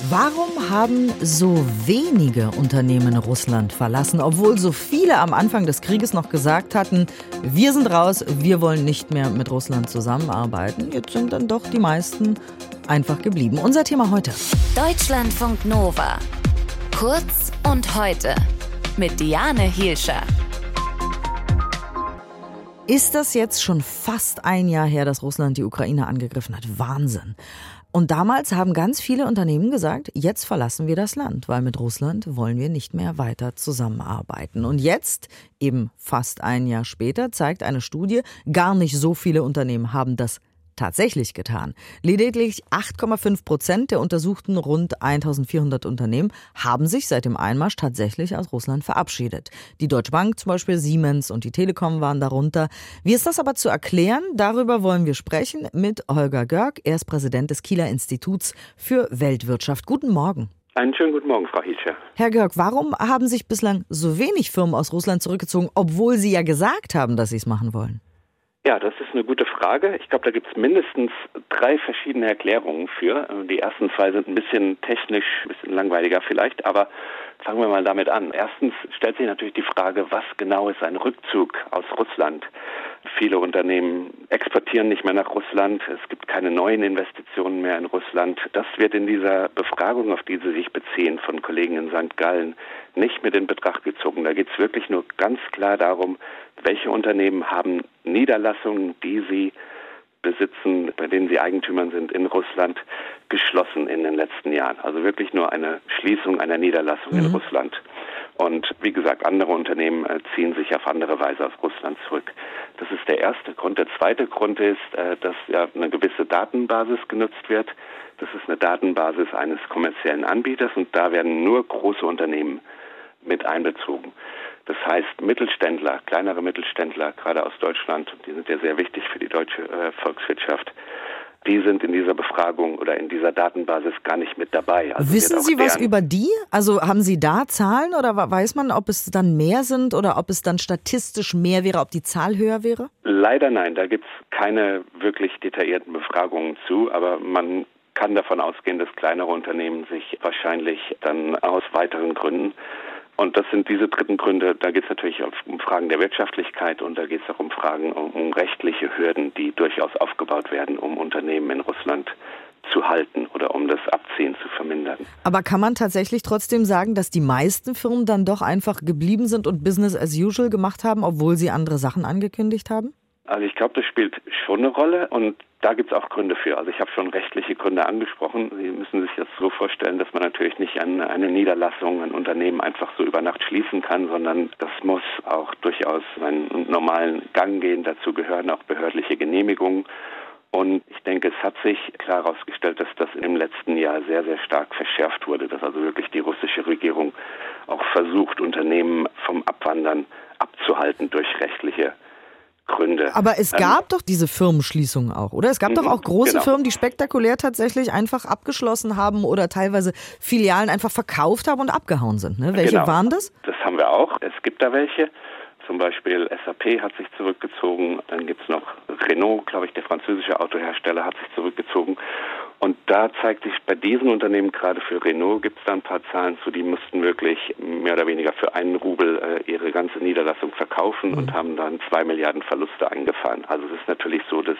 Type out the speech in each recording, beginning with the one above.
Warum haben so wenige Unternehmen Russland verlassen, obwohl so viele am Anfang des Krieges noch gesagt hatten, wir sind raus, wir wollen nicht mehr mit Russland zusammenarbeiten? Jetzt sind dann doch die meisten einfach geblieben. Unser Thema heute. Deutschlandfunk Nova. Kurz und heute mit Diane Hielscher. Ist das jetzt schon fast ein Jahr her, dass Russland die Ukraine angegriffen hat? Wahnsinn. Und damals haben ganz viele Unternehmen gesagt, jetzt verlassen wir das Land, weil mit Russland wollen wir nicht mehr weiter zusammenarbeiten. Und jetzt, eben fast ein Jahr später, zeigt eine Studie, gar nicht so viele Unternehmen haben das tatsächlich getan. Lediglich 8,5 Prozent der untersuchten rund 1400 Unternehmen haben sich seit dem Einmarsch tatsächlich aus Russland verabschiedet. Die Deutsche Bank zum Beispiel, Siemens und die Telekom waren darunter. Wie ist das aber zu erklären? Darüber wollen wir sprechen mit Holger Görg. Er ist Präsident des Kieler Instituts für Weltwirtschaft. Guten Morgen. Einen schönen guten Morgen, Frau Hietscher. Herr Görg, warum haben sich bislang so wenig Firmen aus Russland zurückgezogen, obwohl Sie ja gesagt haben, dass Sie es machen wollen? Ja, das ist eine gute Frage. Ich glaube, da gibt es mindestens drei verschiedene Erklärungen für. Die ersten zwei sind ein bisschen technisch, ein bisschen langweiliger vielleicht, aber fangen wir mal damit an. Erstens stellt sich natürlich die Frage, was genau ist ein Rückzug aus Russland? Viele Unternehmen exportieren nicht mehr nach Russland. Es gibt keine neuen Investitionen mehr in Russland. Das wird in dieser Befragung, auf die Sie sich beziehen, von Kollegen in St. Gallen nicht mit in Betracht gezogen. Da geht es wirklich nur ganz klar darum, welche Unternehmen haben Niederlassungen, die sie besitzen, bei denen sie Eigentümern sind in Russland, geschlossen in den letzten Jahren. Also wirklich nur eine Schließung einer Niederlassung mhm. in Russland. Und wie gesagt, andere Unternehmen äh, ziehen sich auf andere Weise aus Russland zurück. Das ist der erste Grund. Der zweite Grund ist, äh, dass ja eine gewisse Datenbasis genutzt wird. Das ist eine Datenbasis eines kommerziellen Anbieters und da werden nur große Unternehmen mit einbezogen. Das heißt, Mittelständler, kleinere Mittelständler, gerade aus Deutschland, die sind ja sehr wichtig für die deutsche äh, Volkswirtschaft, die sind in dieser Befragung oder in dieser Datenbasis gar nicht mit dabei. Also Wissen Sie was über die? Also haben Sie da Zahlen oder weiß man, ob es dann mehr sind oder ob es dann statistisch mehr wäre, ob die Zahl höher wäre? Leider nein, da gibt es keine wirklich detaillierten Befragungen zu, aber man kann davon ausgehen, dass kleinere Unternehmen sich wahrscheinlich dann aus weiteren Gründen und das sind diese dritten Gründe. Da geht es natürlich um Fragen der Wirtschaftlichkeit und da geht es auch um Fragen um, rechtliche Hürden, die durchaus aufgebaut werden, um Unternehmen in Russland zu halten oder um das Abziehen zu vermindern. Aber kann man tatsächlich trotzdem sagen, dass die meisten Firmen dann doch einfach geblieben sind und Business as usual gemacht haben, obwohl sie andere Sachen angekündigt haben? Also ich glaube, das spielt schon eine Rolle und da gibt es auch Gründe für. Also ich habe schon rechtliche Gründe angesprochen. Sie müssen sich das so vorstellen, dass man natürlich nicht eine, eine Niederlassung, ein Unternehmen einfach so über Nacht schließen kann, sondern das muss auch durchaus seinen normalen Gang gehen. Dazu gehören auch behördliche Genehmigungen. Und ich denke, es hat sich klar herausgestellt, dass das im letzten Jahr sehr, sehr stark verschärft wurde, dass also wirklich die russische Regierung auch versucht, Unternehmen vom Abwandern abzuhalten durch rechtliche Gründe. Aber es ähm, gab ähm, doch diese Firmenschließungen auch, oder? Es gab doch mhm, auch große genau. Firmen, die spektakulär tatsächlich einfach abgeschlossen haben oder teilweise Filialen einfach verkauft haben und abgehauen sind. Ne? Welche genau. waren das? Das haben wir auch. Es gibt da welche. Zum Beispiel SAP hat sich zurückgezogen. Dann gibt es noch Renault, glaube ich, der französische Autohersteller hat sich zurückgezogen. Und da zeigt sich bei diesen Unternehmen, gerade für Renault, gibt es da ein paar Zahlen zu, die mussten wirklich mehr oder weniger für einen Rubel äh, ihre ganze Niederlassung verkaufen mhm. und haben dann zwei Milliarden Verluste eingefahren. Also es ist natürlich so, dass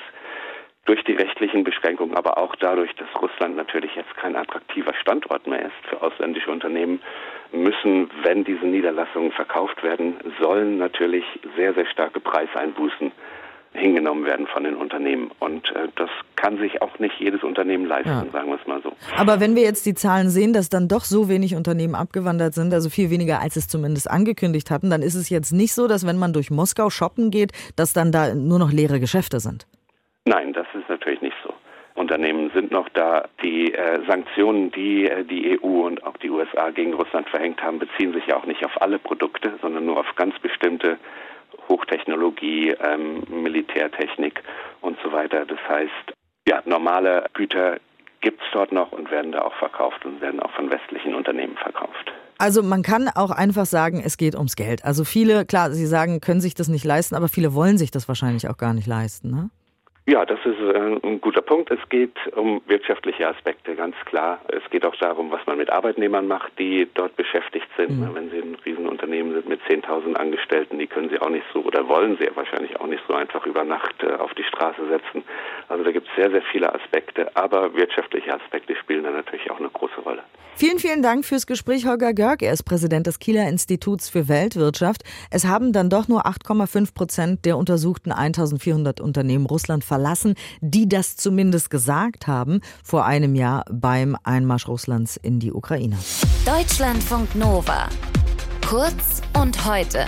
durch die rechtlichen Beschränkungen, aber auch dadurch, dass Russland natürlich jetzt kein attraktiver Standort mehr ist für ausländische Unternehmen, müssen, wenn diese Niederlassungen verkauft werden, sollen natürlich sehr, sehr starke Preiseinbußen hingenommen werden von den Unternehmen. Und äh, das kann sich auch nicht jedes Unternehmen leisten, ja. sagen wir es mal so. Aber wenn wir jetzt die Zahlen sehen, dass dann doch so wenig Unternehmen abgewandert sind, also viel weniger als es zumindest angekündigt hatten, dann ist es jetzt nicht so, dass wenn man durch Moskau shoppen geht, dass dann da nur noch leere Geschäfte sind. Nein, das ist natürlich nicht so. Unternehmen sind noch da. Die äh, Sanktionen, die äh, die EU und auch die USA gegen Russland verhängt haben, beziehen sich ja auch nicht auf alle Produkte, sondern nur auf ganz bestimmte Hochtechnologie, ähm, Militärtechnik und so weiter. Das heißt, ja, normale Güter gibt es dort noch und werden da auch verkauft und werden auch von westlichen Unternehmen verkauft. Also man kann auch einfach sagen, es geht ums Geld. Also viele, klar, Sie sagen, können sich das nicht leisten, aber viele wollen sich das wahrscheinlich auch gar nicht leisten. Ne? Ja, das ist äh, ein guter Punkt. Es geht um wirtschaftliche Aspekte, ganz klar. Es geht auch darum, was man mit Arbeitnehmern macht, die dort beschäftigt sind. Mhm. Wenn sie ein Riesenunternehmen sind mit 10.000 Angestellten, die können sie auch nicht so oder wollen sie wahrscheinlich auch nicht so einfach über Nacht äh, auf die Straße setzen. Also da gibt es sehr, sehr viele Aspekte, aber wirtschaftliche Aspekte spielen da natürlich auch eine große Rolle. Vielen, vielen Dank fürs Gespräch, Holger Görg. Er ist Präsident des Kieler Instituts für Weltwirtschaft. Es haben dann doch nur 8,5 Prozent der untersuchten 1400 Unternehmen Russland verlassen, die das zumindest gesagt haben vor einem Jahr beim Einmarsch Russlands in die Ukraine. Deutschlandfunk Nova. Kurz und heute.